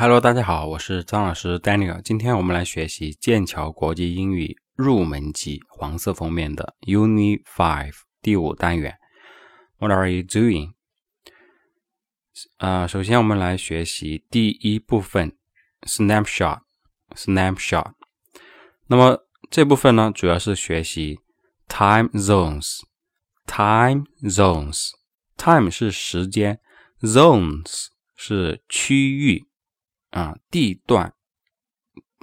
Hello，大家好，我是张老师 Daniel。今天我们来学习剑桥国际英语入门级黄色封面的 Uni Five 第五单元。What are you doing？啊，首先我们来学习第一部分 Snapshot。Snapshot。那么这部分呢，主要是学习 Time Zones。Time Zones。Time 是时间，Zones 是区域。啊，地段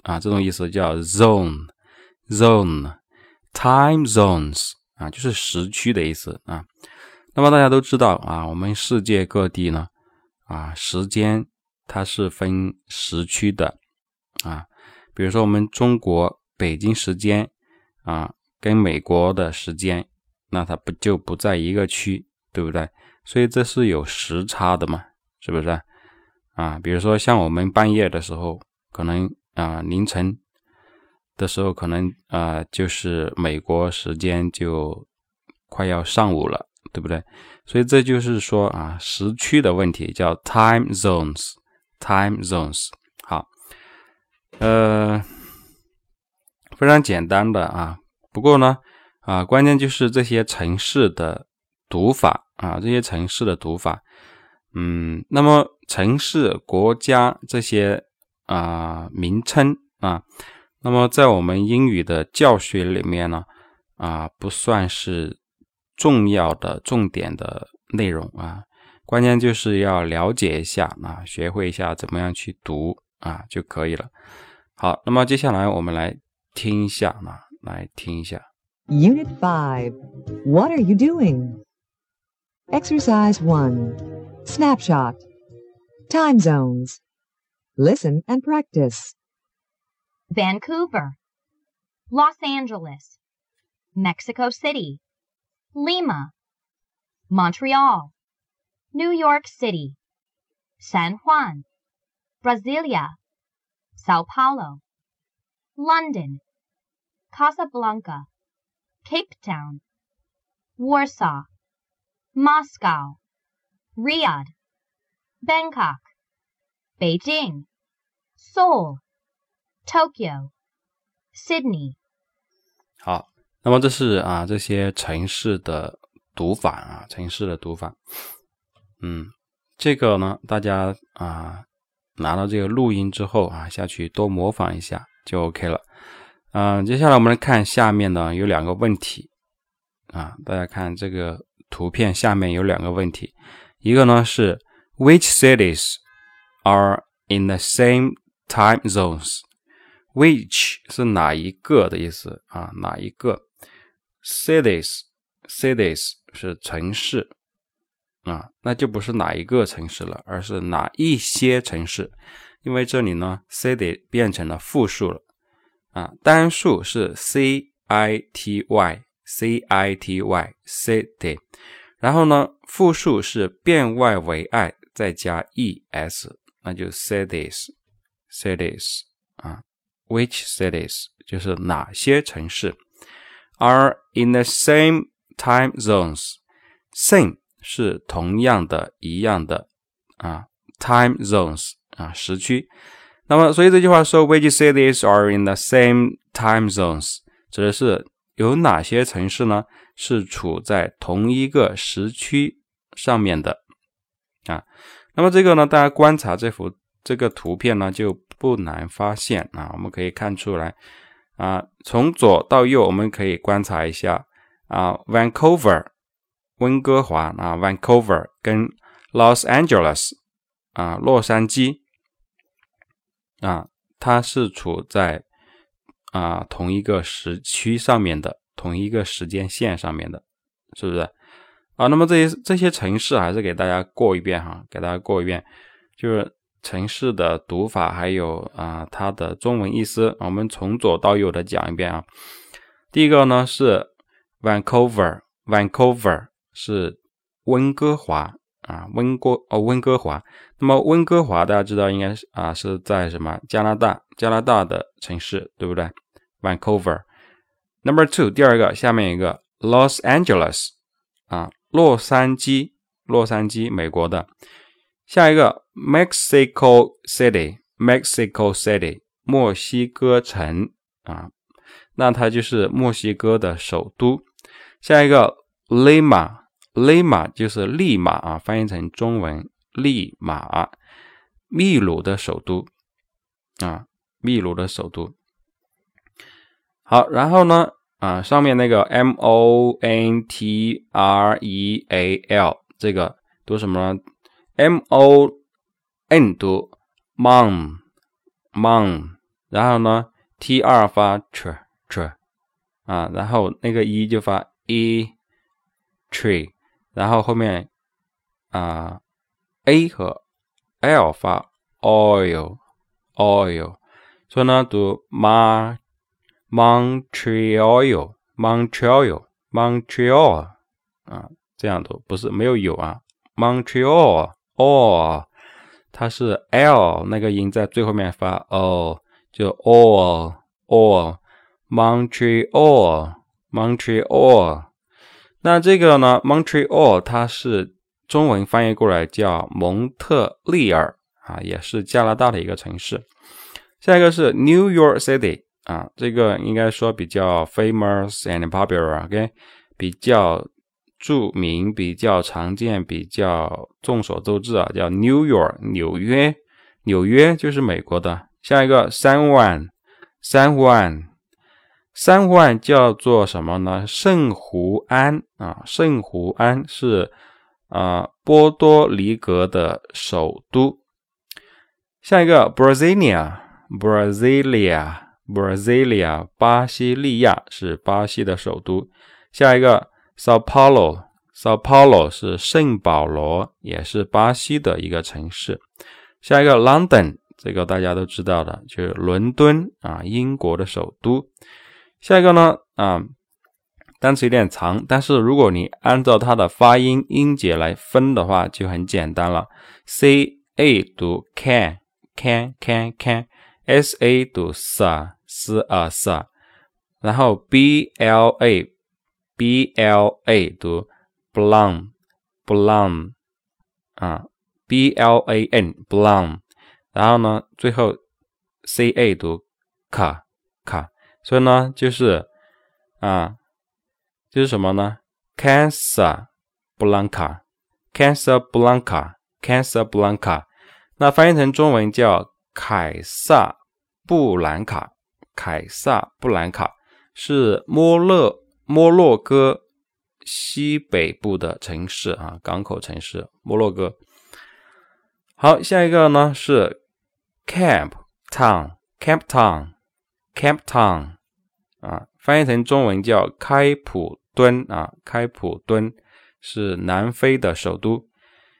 啊，这种意思叫 zone，zone，time zones 啊，就是时区的意思啊。那么大家都知道啊，我们世界各地呢啊，时间它是分时区的啊。比如说我们中国北京时间啊，跟美国的时间，那它不就不在一个区，对不对？所以这是有时差的嘛，是不是？啊，比如说像我们半夜的时候，可能啊凌晨的时候，可能啊就是美国时间就快要上午了，对不对？所以这就是说啊时区的问题，叫 time zones，time zones。好，呃，非常简单的啊，不过呢啊关键就是这些城市的读法啊，这些城市的读法。嗯，那么城市、国家这些啊名称啊，那么在我们英语的教学里面呢，啊不算是重要的、重点的内容啊，关键就是要了解一下啊，学会一下怎么样去读啊就可以了。好，那么接下来我们来听一下啊，来听一下。Unit Five, What are you doing? Exercise One. Snapshot. Time zones. Listen and practice. Vancouver, Los Angeles, Mexico City, Lima, Montreal, New York City, San Juan, Brasilia, Sao Paulo, London, Casablanca, Cape Town, Warsaw, Moscow, Riyadh, Bangkok, Beijing, Seoul, Tokyo, Sydney。好，那么这是啊这些城市的读法啊，城市的读法。嗯，这个呢，大家啊拿到这个录音之后啊，下去多模仿一下就 OK 了。嗯，接下来我们来看下面呢有两个问题啊，大家看这个图片下面有两个问题。一个呢是 Which cities are in the same time zones？Which 是哪一个的意思啊？哪一个 cities cities 是城市啊？那就不是哪一个城市了，而是哪一些城市？因为这里呢，city 变成了复数了啊，单数是 c i t y c i t y city。然后呢，复数是变 y 为 i 再加 e s，那就 cities，cities 啊，which cities 就是哪些城市 are in the same time zones，same 是同样的、一样的啊，time zones 啊时区。那么，所以这句话说 which cities are in the same time zones，指的是 有哪些城市呢？是处在同一个时区上面的啊。那么这个呢，大家观察这幅这个图片呢，就不难发现啊。我们可以看出来啊，从左到右，我们可以观察一下啊，Vancouver 温哥华啊，Vancouver 跟 Los Angeles 啊，洛杉矶啊，它是处在啊同一个时区上面的。同一个时间线上面的，是不是啊？那么这些这些城市还是给大家过一遍哈，给大家过一遍，就是城市的读法，还有啊它的中文意思，我们从左到右的讲一遍啊。第一个呢是 Vancouver，Vancouver 是温哥华啊，温哥哦温哥华。那么温哥华大家知道应该是啊是在什么加拿大加拿大的城市，对不对？Vancouver。Number two，第二个，下面一个 Los Angeles 啊，洛杉矶，洛杉矶，美国的。下一个 Mexico City Mexico City，墨西哥城啊，那它就是墨西哥的首都。下一个 Lima 勒马就是利马啊，翻译成中文利马，秘鲁的首都啊，秘鲁的首都。好，然后呢，啊，上面那个 M O N T R E A L 这个读什么呢？M O N 读 Mon，Mon，然后呢，T R 发 tr tr 啊，然后那个 E 就发 e tree，然后后面啊 A 和 L 发 oil oil，所以呢读 ma Montreal Montreal Montreal 啊，这样读不是没有有啊，Montreal o 它是 L 那个音在最后面发 o，就 all all Montreal Montreal。那这个呢，Montreal 它是中文翻译过来叫蒙特利尔啊，也是加拿大的一个城市。下一个是 New York City 啊，这个应该说比较 famous and popular，OK，比较。著名、比较常见、比较众所周知啊，叫 New York 纽约，纽约就是美国的。下一个三万，三万，三万叫做什么呢？圣胡安啊，圣胡安是啊波多黎各的首都。下一个 Brasilia，Brasilia，Brasilia，巴西利亚是巴西的首都。下一个。Sao Paulo，Sao Paulo 是圣保罗，也是巴西的一个城市。下一个 London，这个大家都知道的，就是伦敦啊，英国的首都。下一个呢啊，单词有点长，但是如果你按照它的发音音节来分的话，就很简单了。C A 读 can，can can can，S A 读 sa s a sa，然后 B L A。b l a 读 blonde，blonde 啊，b l a n blonde，然后呢，最后 c a 读 ka ka，，所以呢，就是啊，是什么呢？Casa Blanca，Casa Blanca，Casa Blanca，那翻译成中文叫凯撒布兰卡。凯撒布兰卡是摩洛摩洛哥西北部的城市啊，港口城市摩洛哥。好，下一个呢是 Camp Town，Camp Town，Camp Town 啊，翻译成中文叫开普敦啊，开普敦是南非的首都。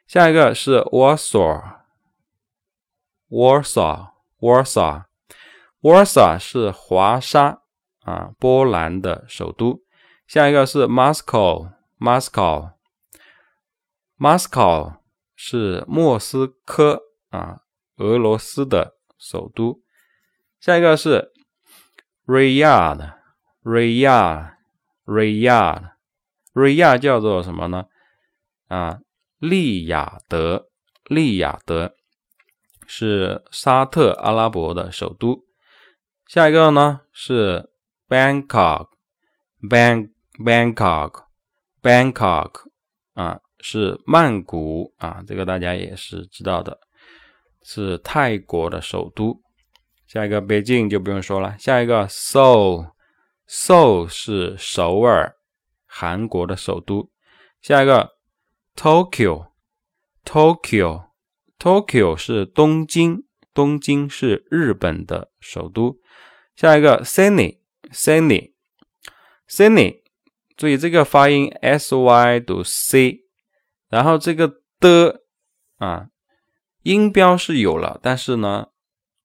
下一个是 Warsaw，Warsaw，Warsaw，Warsaw 是华沙啊，波兰的首都。下一个是 Moscow，Moscow，Moscow 是莫斯科啊，俄罗斯的首都。下一个是 Riyadh，Riyadh Riyadh，Riyadh，Riyadh，Riyadh 叫做什么呢？啊，利雅得，利雅得是沙特阿拉伯的首都。下一个呢是 Bangkok，Bang。Bangkok，Bangkok 啊，是曼谷啊，这个大家也是知道的，是泰国的首都。下一个北京就不用说了。下一个 Soul Soul 是首尔，韩国的首都。下一个 Tokyo，Tokyo，Tokyo 是东京，东京是日本的首都。下一个 Sydney，Sydney，Sydney。注意这个发音，s y 读 c，然后这个的啊，音标是有了，但是呢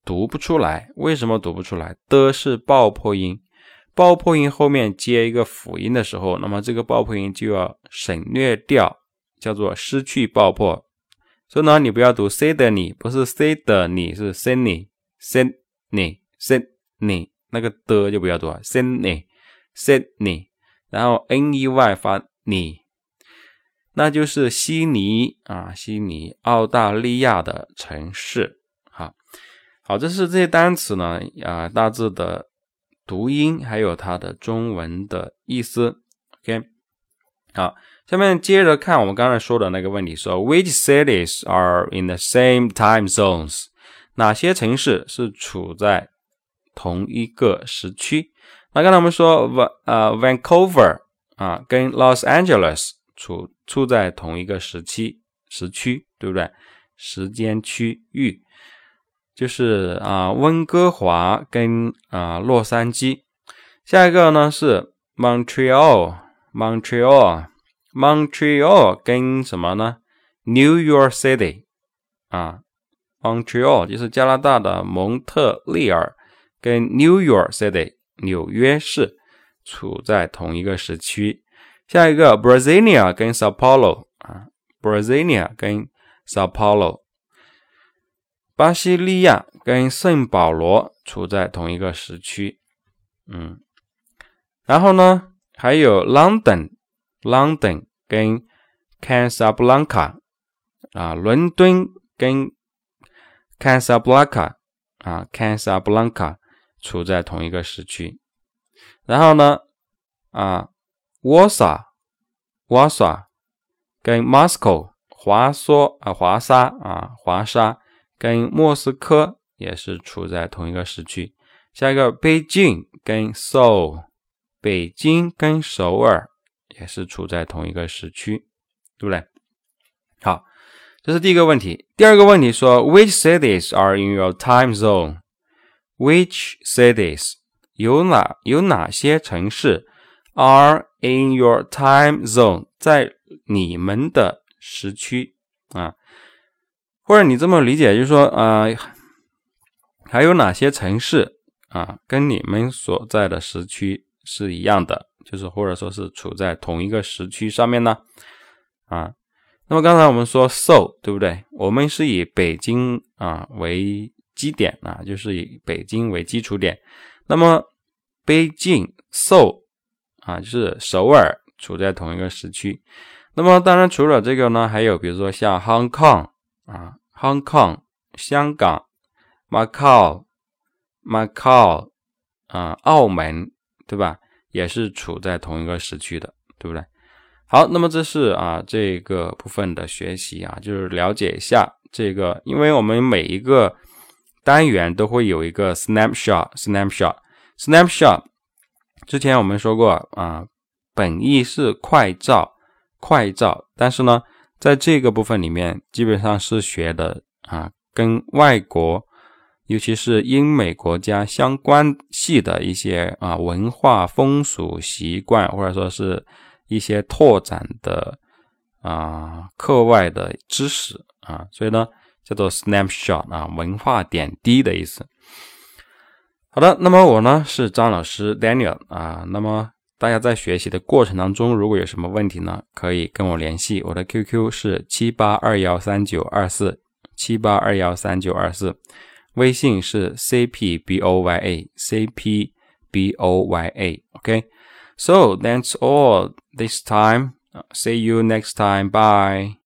读不出来。为什么读不出来？的是爆破音，爆破音后面接一个辅音的时候，那么这个爆破音就要省略掉，叫做失去爆破。所以呢，你不要读 c 的你，不是 c 的你，是 Sydney，Sydney，Sydney，那个的就不要读，Sydney，Sydney。然后 n e y 发你，那就是悉尼啊，悉尼，澳大利亚的城市。好，好，这是这些单词呢啊大致的读音，还有它的中文的意思。OK，好，下面接着看我们刚才说的那个问题，说 Which cities are in the same time zones？哪些城市是处在同一个时区？那刚才我们说 v 呃 Vancouver 啊跟 Los Angeles 处处在同一个时期时区，对不对？时间区域就是啊温哥华跟啊洛杉矶。下一个呢是 Montreal，Montreal，Montreal 跟什么呢？New York City 啊，Montreal 就是加拿大的蒙特利尔，跟 New York City。纽约市处在同一个时区。下一个，Brasilia 跟 Sao Paulo 啊，Brasilia 跟 Sao Paulo，巴西利亚跟圣保罗处在同一个时区。嗯，然后呢，还有 London，London 跟 Casablanca 啊，伦敦跟 Casablanca 啊，Casablanca。处在同一个时区，然后呢，啊，沃萨，沃萨跟 Moscow 华沙啊，华沙啊，华沙跟莫斯科也是处在同一个时区。下一个，北京跟 Seoul，北京跟首尔也是处在同一个时区，对不对？好，这是第一个问题。第二个问题说，Which cities are in your time zone？Which cities 有哪有哪些城市 are in your time zone 在你们的时区啊？或者你这么理解，就是说啊，还有哪些城市啊，跟你们所在的时区是一样的，就是或者说是处在同一个时区上面呢？啊，那么刚才我们说 so 对不对？我们是以北京啊为基点啊，就是以北京为基础点。那么北京 so 啊，就是首尔处在同一个时区。那么当然除了这个呢，还有比如说像 Hong Kong 啊，Hong Kong 香港，Macau Macau 啊，澳门对吧？也是处在同一个时区的，对不对？好，那么这是啊这个部分的学习啊，就是了解一下这个，因为我们每一个。单元都会有一个 snapshot，snapshot，snapshot。之前我们说过啊，本意是快照，快照。但是呢，在这个部分里面，基本上是学的啊，跟外国，尤其是英美国家相关系的一些啊文化风俗习惯，或者说是一些拓展的啊课外的知识啊，所以呢。叫做 snapshot 啊，文化点滴的意思。好的，那么我呢是张老师 Daniel 啊。那么大家在学习的过程当中，如果有什么问题呢，可以跟我联系。我的 QQ 是七八二幺三九二四七八二幺三九二四，微信是 cpboya cpboya。OK，so that's all this time. See you next time. Bye.